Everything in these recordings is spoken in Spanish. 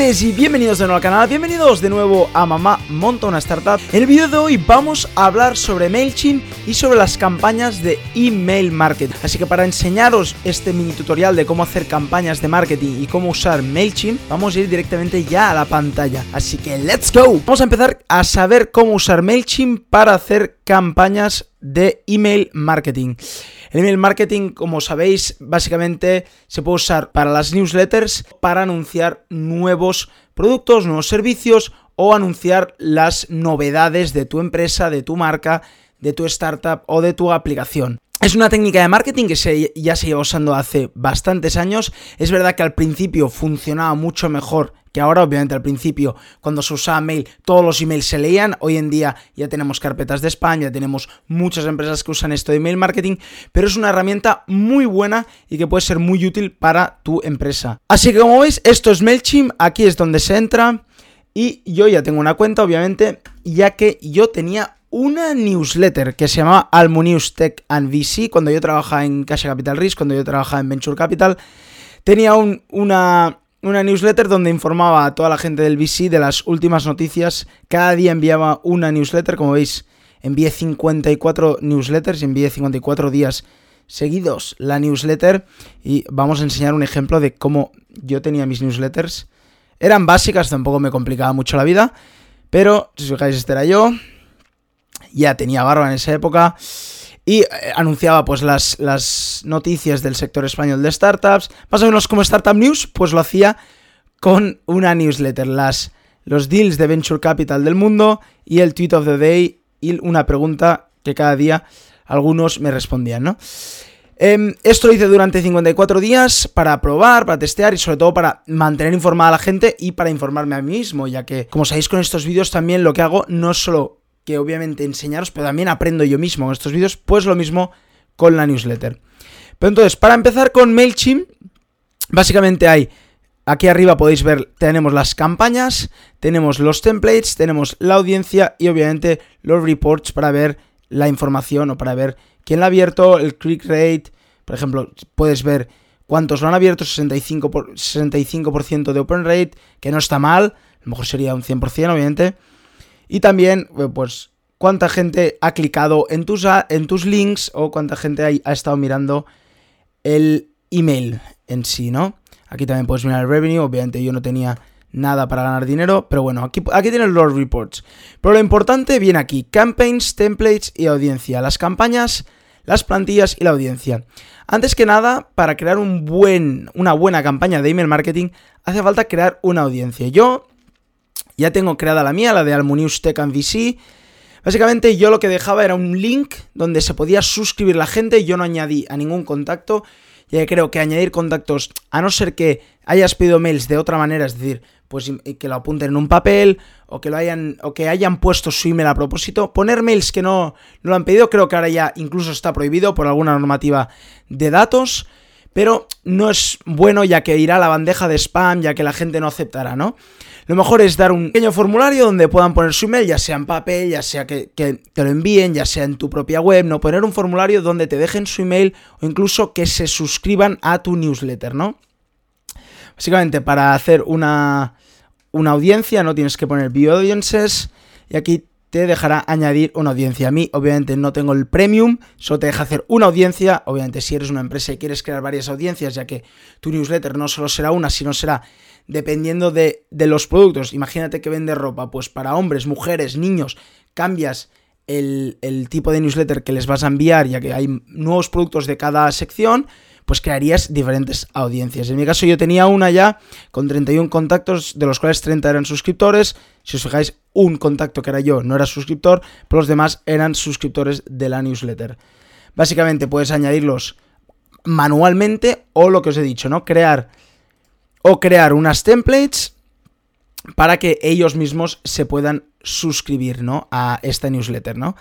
y bienvenidos de nuevo al canal, bienvenidos de nuevo a Mamá Monta una Startup. En el vídeo de hoy vamos a hablar sobre MailChimp y sobre las campañas de email marketing. Así que para enseñaros este mini tutorial de cómo hacer campañas de marketing y cómo usar MailChimp, vamos a ir directamente ya a la pantalla. Así que let's go. Vamos a empezar a saber cómo usar MailChimp para hacer campañas de email marketing. El email marketing, como sabéis, básicamente se puede usar para las newsletters, para anunciar nuevos productos, nuevos servicios o anunciar las novedades de tu empresa, de tu marca, de tu startup o de tu aplicación. Es una técnica de marketing que ya se lleva usando hace bastantes años. Es verdad que al principio funcionaba mucho mejor que ahora, obviamente al principio, cuando se usaba mail, todos los emails se leían. Hoy en día ya tenemos carpetas de spam, ya tenemos muchas empresas que usan esto de email marketing, pero es una herramienta muy buena y que puede ser muy útil para tu empresa. Así que como veis, esto es MailChimp, aquí es donde se entra. Y yo ya tengo una cuenta, obviamente, ya que yo tenía una newsletter que se llamaba Almunews Tech and VC cuando yo trabajaba en Cash Capital Risk, cuando yo trabajaba en Venture Capital. Tenía una, una newsletter donde informaba a toda la gente del VC de las últimas noticias. Cada día enviaba una newsletter, como veis, envié 54 newsletters y envié 54 días seguidos la newsletter y vamos a enseñar un ejemplo de cómo yo tenía mis newsletters. Eran básicas, tampoco me complicaba mucho la vida, pero si os fijáis, este era yo ya tenía barba en esa época y eh, anunciaba pues las, las, noticias del sector español de startups. Más o menos como Startup News, pues lo hacía con una newsletter, las, los deals de Venture Capital del mundo y el tweet of the day y una pregunta que cada día algunos me respondían, ¿no? Em, esto lo hice durante 54 días para probar, para testear y sobre todo para mantener informada a la gente y para informarme a mí mismo, ya que, como sabéis con estos vídeos también lo que hago no es solo que obviamente enseñaros, pero también aprendo yo mismo en estos vídeos, pues lo mismo con la newsletter. Pero entonces, para empezar con MailChimp, básicamente hay, aquí arriba podéis ver, tenemos las campañas, tenemos los templates, tenemos la audiencia y obviamente los reports para ver la información o para ver quién la ha abierto, el click rate, por ejemplo, puedes ver cuántos lo han abierto, 65%, por, 65 de open rate, que no está mal, a lo mejor sería un 100%, obviamente. Y también, eh, pues, cuánta gente ha clicado en tus, en tus links o cuánta gente ha, estado mirando el email en sí, ¿no? Aquí también puedes mirar el revenue. Obviamente yo no tenía nada para ganar dinero, pero bueno, aquí, aquí tienes los reports. Pero lo importante viene aquí, campaigns, templates y audiencia. Las campañas, las plantillas y la audiencia. Antes que nada, para crear un buen, una buena campaña de email marketing, hace falta crear una audiencia. Yo ya tengo creada la mía, la de Almunius Tech and VC. Básicamente yo lo que dejaba era un link donde se podía suscribir la gente, yo no añadí a ningún contacto, ya que creo que añadir contactos, a no ser que hayas pedido mails de otra manera, es decir, pues que lo apunten en un papel o que lo hayan o que hayan puesto su email a propósito, poner mails que no, no lo han pedido, creo que ahora ya incluso está prohibido por alguna normativa de datos, pero no es bueno ya que irá a la bandeja de spam, ya que la gente no aceptará, ¿no? Lo mejor es dar un pequeño formulario donde puedan poner su email, ya sea en papel, ya sea que, te lo envíen, ya sea en tu propia web, ¿no? Poner un formulario donde te dejen su email o incluso que se suscriban a tu newsletter, ¿no? Básicamente, para hacer una, una audiencia, no tienes que poner view audiences. Y aquí te dejará añadir una audiencia. A mí, obviamente, no tengo el premium, solo te deja hacer una audiencia. Obviamente, si eres una empresa y quieres crear varias audiencias, ya que tu newsletter no solo será una, sino será dependiendo de, los productos. Imagínate que vende ropa, pues para hombres, mujeres, niños, cambias el, el, tipo de newsletter que les vas a enviar, ya que hay nuevos productos de cada sección, pues crearías diferentes audiencias. En mi caso yo tenía una ya con 31 contactos, de los cuales 30 eran suscriptores. Si os fijáis, un contacto que era yo no era suscriptor, pero los demás eran suscriptores de la newsletter. Básicamente puedes añadirlos manualmente o lo que os he dicho, ¿no? Crear o crear unas templates para que ellos mismos se puedan suscribir, ¿no? A esta newsletter, ¿no?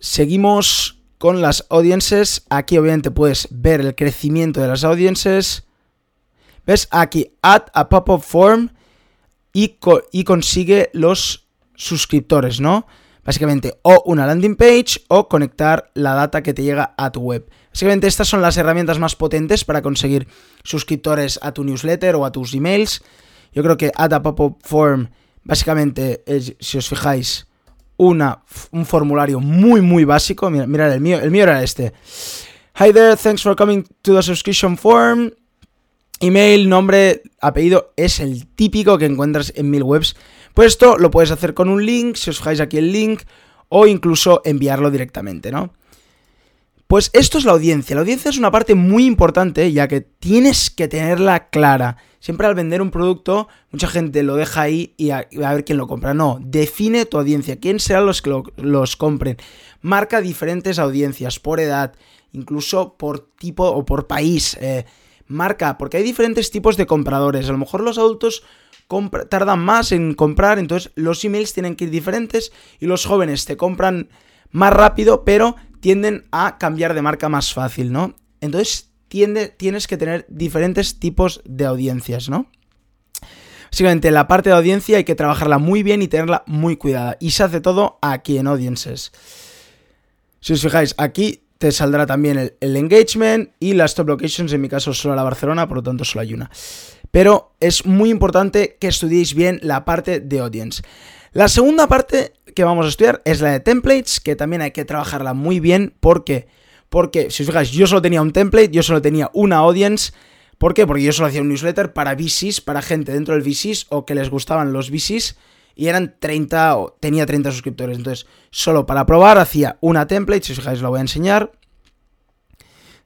Seguimos con las audiences. Aquí obviamente puedes ver el crecimiento de las audiences. ¿Ves? Aquí, add a pop-up form y, y consigue los suscriptores, ¿no? Básicamente, o una landing page o conectar la data que te llega a tu web. Básicamente estas son las herramientas más potentes para conseguir suscriptores a tu newsletter o a tus emails. Yo creo que Add a Pop-up Form básicamente es, si os fijáis, una, un formulario muy, muy básico. Mira, mirad, el mío, el mío era este. Hi there, thanks for coming to the subscription form. Email, nombre, apellido es el típico que encuentras en mil webs. Pues esto lo puedes hacer con un link, si os fijáis aquí el link, o incluso enviarlo directamente, ¿no? Pues esto es la audiencia. La audiencia es una parte muy importante, ya que tienes que tenerla clara. Siempre al vender un producto, mucha gente lo deja ahí y a, ver quién lo compra. No, define tu audiencia, quién serán los que los compren. Marca diferentes audiencias por edad, incluso por tipo o por país. Eh, marca, porque hay diferentes tipos de compradores. A lo mejor los adultos tardan más en comprar, entonces los emails tienen que ir diferentes y los jóvenes te compran más rápido, pero tienden a cambiar de marca más fácil, ¿no? Entonces tienes que tener diferentes tipos de audiencias, ¿no? Básicamente la parte de audiencia hay que trabajarla muy bien y tenerla muy cuidada. Y se hace todo aquí en Audiences. Si os fijáis, aquí te saldrá también el, el, engagement y las top locations, en mi caso solo la Barcelona, por lo tanto solo hay una. Pero es muy importante que estudiéis bien la parte de audience. La segunda parte que vamos a estudiar es la de templates, que también hay que trabajarla muy bien. ¿Por qué? Porque, si os fijáis, yo solo tenía un template, yo solo tenía una audience. ¿Por qué? Porque yo solo hacía un newsletter para VCs, para gente dentro del VCs o que les gustaban los VCs. Y eran 30, o tenía 30 suscriptores. Entonces, solo para probar hacía una template, si os fijáis la voy a enseñar.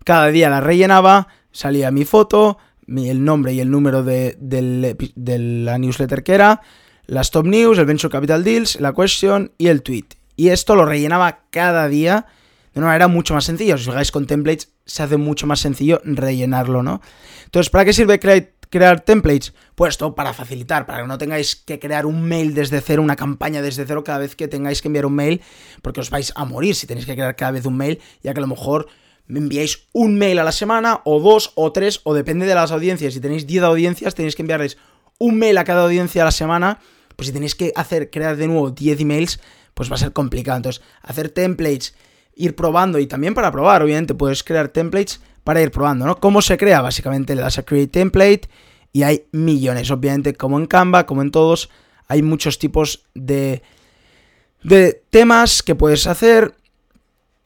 Cada día la rellenaba, salía mi foto, el nombre y el número de, de la newsletter que era las top news, el venture capital deals, la question y el tweet. Y esto lo rellenaba cada día de una manera mucho más sencilla. Si os fijáis con templates, se hace mucho más sencillo rellenarlo, ¿no? Entonces, ¿para qué sirve crear, templates? Pues esto para facilitar, para que no tengáis que crear un mail desde cero, una campaña desde cero cada vez que tengáis que enviar un mail, porque os vais a morir si tenéis que crear cada vez un mail, ya que a lo mejor me enviáis un mail a la semana, o dos, o tres, o depende de las audiencias. Si tenéis 10 audiencias, tenéis que enviarles un mail a cada audiencia a la semana pues si tenéis que hacer, crear de nuevo 10 emails, pues va a ser complicado. Entonces, hacer templates, ir probando y también para probar, obviamente, puedes crear templates para ir probando, ¿no? ¿Cómo se crea? Básicamente le das a Create Template y hay millones, obviamente, como en Canva, como en todos, hay muchos tipos de, de temas que puedes hacer.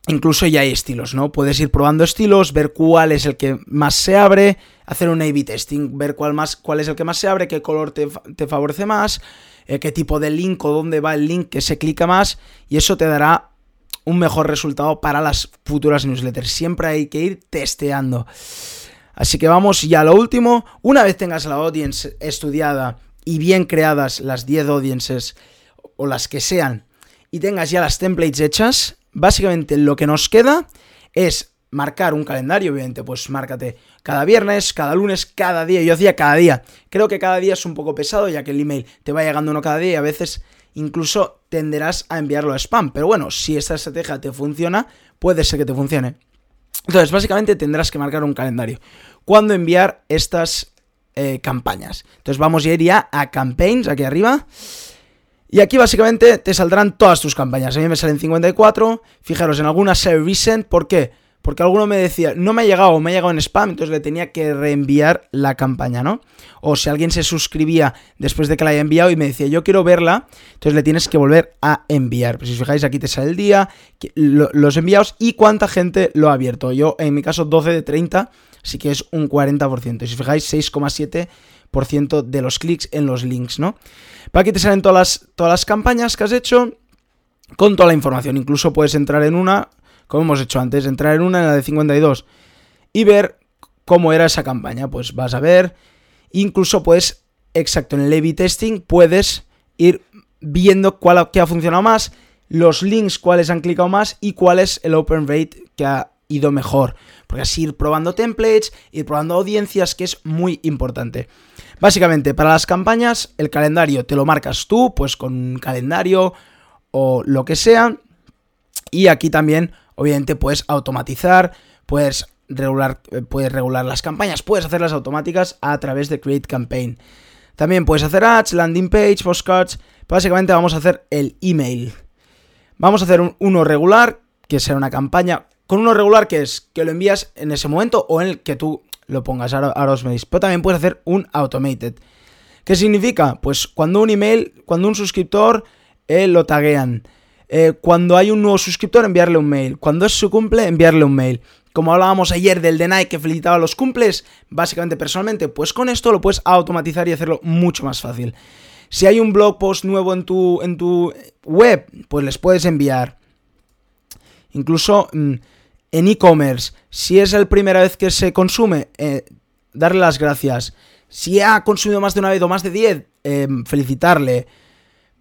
Incluso ya hay estilos, ¿no? Puedes ir probando estilos, ver cuál es el que más se abre, hacer un A-B testing, ver cuál, más, cuál es el que más se abre, qué color te, favorece más, eh, qué tipo de link o dónde va el link que se clica más y eso te dará un mejor resultado para las futuras newsletters. Siempre hay que ir testeando. Así que vamos ya a lo último. Una vez tengas la audience estudiada y bien creadas las 10 audiences o las que sean y tengas ya las templates hechas, básicamente lo que nos queda es marcar un calendario, obviamente, pues márcate cada viernes, cada lunes, cada día. Yo hacía cada día. Creo que cada día es un poco pesado, ya que el email te va llegando uno cada día y a veces incluso tenderás a enviarlo a spam. Pero bueno, si esta estrategia te funciona, puede ser que te funcione. Entonces, básicamente tendrás que marcar un calendario. ¿Cuándo enviar estas eh, campañas? Entonces vamos a ir ya a campaigns, aquí arriba. Y aquí básicamente te saldrán todas tus campañas. A mí me salen 54. Fijaros, en algunas se recent. ¿Por qué? Porque alguno me decía, no me ha llegado, me ha llegado en spam, entonces le tenía que reenviar la campaña, ¿no? O si alguien se suscribía después de que la haya enviado y me decía, yo quiero verla, entonces le tienes que volver a enviar. Pues si os fijáis, aquí te sale el día, los enviados y cuánta gente lo ha abierto. Yo, en mi caso, 12 de 30, así que es un 40%. Y si os fijáis, 6,7% de los clics en los links, ¿no? Para aquí te salen todas las, todas las campañas que has hecho con toda la información. Incluso puedes entrar en una como hemos hecho antes, entrar en una, en la de 52, y ver cómo era esa campaña. Pues vas a ver, incluso puedes, exacto, en el A-B testing puedes ir viendo cuál qué ha funcionado más, los links cuáles han clicado más y cuál es el open rate que ha ido mejor. Porque así ir probando templates, ir probando audiencias, que es muy importante. Básicamente, para las campañas, el calendario te lo marcas tú, pues con un calendario o lo que sea. Y aquí también Obviamente puedes automatizar, puedes regular, eh, puedes regular las campañas, puedes hacerlas automáticas a través de Create Campaign. También puedes hacer ads, landing page, postcards. Básicamente vamos a hacer el email. Vamos a hacer uno regular, que será una campaña. Con uno regular que es que lo envías en ese momento o en el que tú lo pongas. Ahora, os me Pero también puedes hacer un automated. ¿Qué significa? Pues cuando un email, cuando un suscriptor eh, lo taguean. Eh, cuando hay un nuevo suscriptor, enviarle un mail. Cuando es su cumple, enviarle un mail. Como hablábamos ayer del de Nike que felicitaba los cumples, básicamente personalmente, pues con esto lo puedes automatizar y hacerlo mucho más fácil. Si hay un blog post nuevo en tu, en tu web, pues les puedes enviar. Incluso mm, en e-commerce, si es la primera vez que se consume, eh, darle las gracias. Si ha consumido más de una vez o más de 10, em, felicitarle.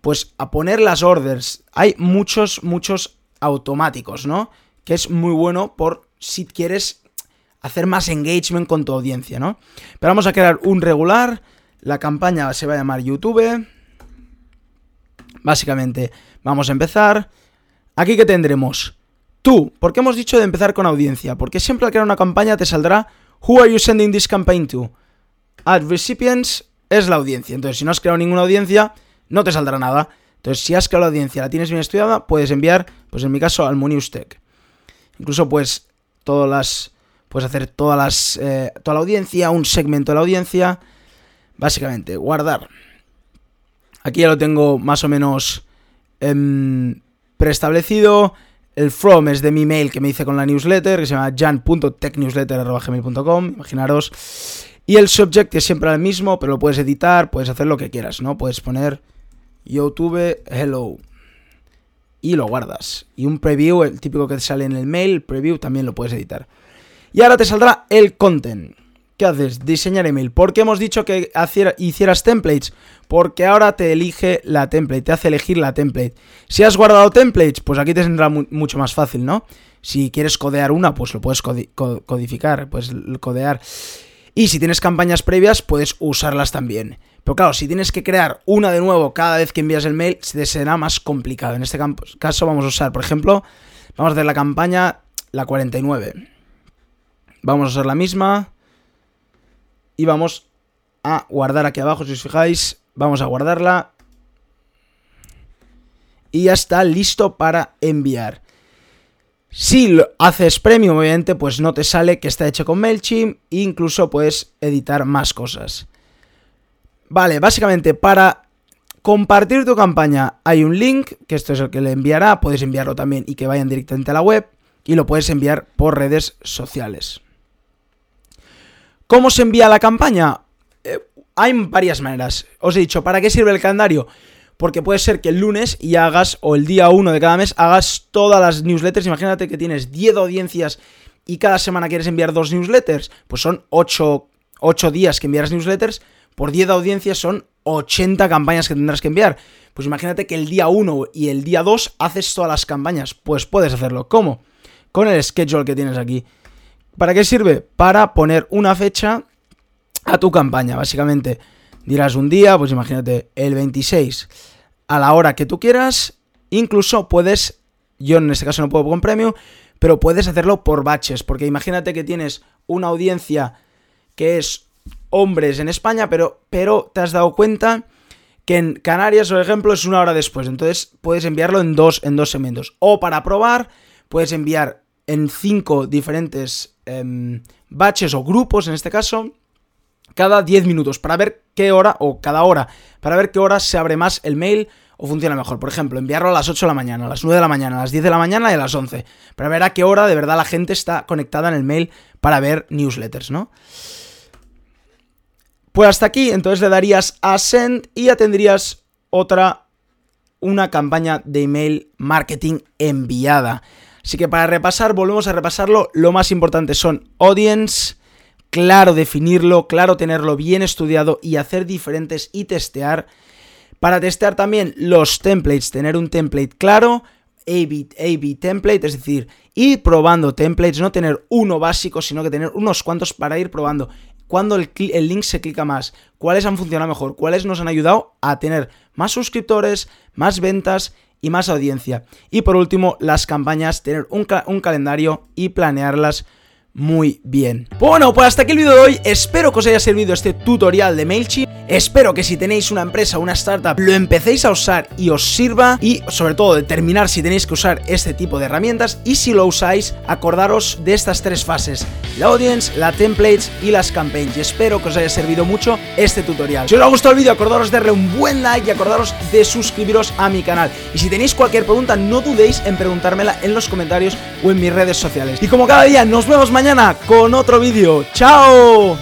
Pues a poner las orders. Hay muchos, muchos automáticos, ¿no? Que es muy bueno por si quieres hacer más engagement con tu audiencia, ¿no? Pero vamos a crear un regular. La campaña se va a llamar YouTube. Básicamente, vamos a empezar. Aquí que tendremos tú. ¿Por qué hemos dicho de empezar con audiencia? Porque siempre al crear una campaña te saldrá Who are you sending this campaign to? Ad recipients es la audiencia. Entonces, si no has creado ninguna audiencia, no te saldrá nada. Entonces, si has creado la audiencia, la tienes bien estudiada, puedes enviar, pues en mi caso, al Tech. Incluso, pues, todas las. Puedes hacer todas las. Eh, toda la audiencia, un segmento de la audiencia. Básicamente, guardar. Aquí ya lo tengo más o menos em, preestablecido. El from es de mi mail que me hice con la newsletter, que se llama jan.technewsletter.gmail.com, imaginaros. Y el subject es siempre el mismo, pero lo puedes editar, puedes hacer lo que quieras, ¿no? Puedes poner YouTube hello y lo guardas. Y un preview, el típico que te sale en el mail, preview también lo puedes editar. Y ahora te saldrá el content. ¿Qué haces? Diseñar email. ¿Por qué hemos dicho que hicieras templates? Porque ahora te elige la template, te hace elegir la template. Si has guardado templates, pues aquí te tendrá mucho más fácil, ¿no? Si quieres codear una, pues lo puedes codificar, puedes codear. Y si tienes campañas previas, puedes usarlas también. Pero claro, si tienes que crear una de nuevo cada vez que envías el mail, se te será más complicado. En este caso vamos a usar, por ejemplo, vamos a hacer la campaña la 49. Vamos a usar la misma y vamos a guardar aquí abajo, si os fijáis, vamos a guardarla y ya está listo para enviar. Si lo haces premium, obviamente, pues no te sale que está hecho con MailChimp e incluso puedes editar más cosas. Vale, básicamente para compartir tu campaña hay un link, que esto es el que le enviará, puedes enviarlo también y que vayan directamente a la web y lo puedes enviar por redes sociales. ¿Cómo se envía la campaña? Eh, hay varias maneras. Os he dicho, ¿para qué sirve el calendario? Porque puede ser que el lunes y hagas, o el día 1 de cada mes, hagas todas las newsletters. Imagínate que tienes 10 audiencias y cada semana quieres enviar dos newsletters. Pues son 8, 8 días que enviarás newsletters. Por 10 audiencias son 80 campañas que tendrás que enviar. Pues imagínate que el día 1 y el día 2 haces todas las campañas. Pues puedes hacerlo. ¿Cómo? Con el schedule que tienes aquí. ¿Para qué sirve? Para poner una fecha a tu campaña, básicamente. Dirás un día, pues imagínate, el 26 a la hora que tú quieras. Incluso puedes, yo en este caso no puedo con premio, pero puedes hacerlo por baches, porque imagínate que tienes una audiencia que es hombres en España, pero, pero te has dado cuenta que en Canarias, por ejemplo, es una hora después. Entonces puedes enviarlo en dos, en dos segmentos. O para probar, puedes enviar en cinco diferentes Em, baches o grupos, en este caso, cada 10 minutos para ver qué hora, o cada hora, para ver qué hora se abre más el mail o funciona mejor. Por ejemplo, enviarlo a las 8 de la mañana, a las 9 de la mañana, a las 10 de la mañana y a las 11, para ver a qué hora de verdad la gente está conectada en el mail para ver newsletters, ¿no? Pues hasta aquí, entonces le darías a send y ya tendrías otra, una campaña de email marketing enviada. Así que para repasar, volvemos a repasarlo. Lo más importante son audience, claro definirlo, claro tenerlo bien estudiado y hacer diferentes y testear. Para testear también los templates, tener un template claro, A-B, template, es decir, ir probando templates, no tener uno básico, sino que tener unos cuantos para ir probando. Cuando el link se clica más, cuáles han funcionado mejor, cuáles nos han ayudado a tener más suscriptores, más ventas y más audiencia. Y por último, las campañas, tener un, calendario y planearlas muy bien. Bueno, pues hasta aquí el vídeo de hoy. Espero que os haya servido este tutorial de MailChimp. Espero que si tenéis una empresa una startup lo empecéis a usar y os sirva y sobre todo determinar si tenéis que usar este tipo de herramientas y si lo usáis acordaros de estas tres fases, la audience, la templates y las campaigns y espero que os haya servido mucho este tutorial. Si os ha gustado el vídeo acordaros de darle un buen like y acordaros de suscribiros a mi canal y si tenéis cualquier pregunta no dudéis en preguntármela en los comentarios o en mis redes sociales. Y como cada día nos vemos mañana con otro vídeo. ¡Chao!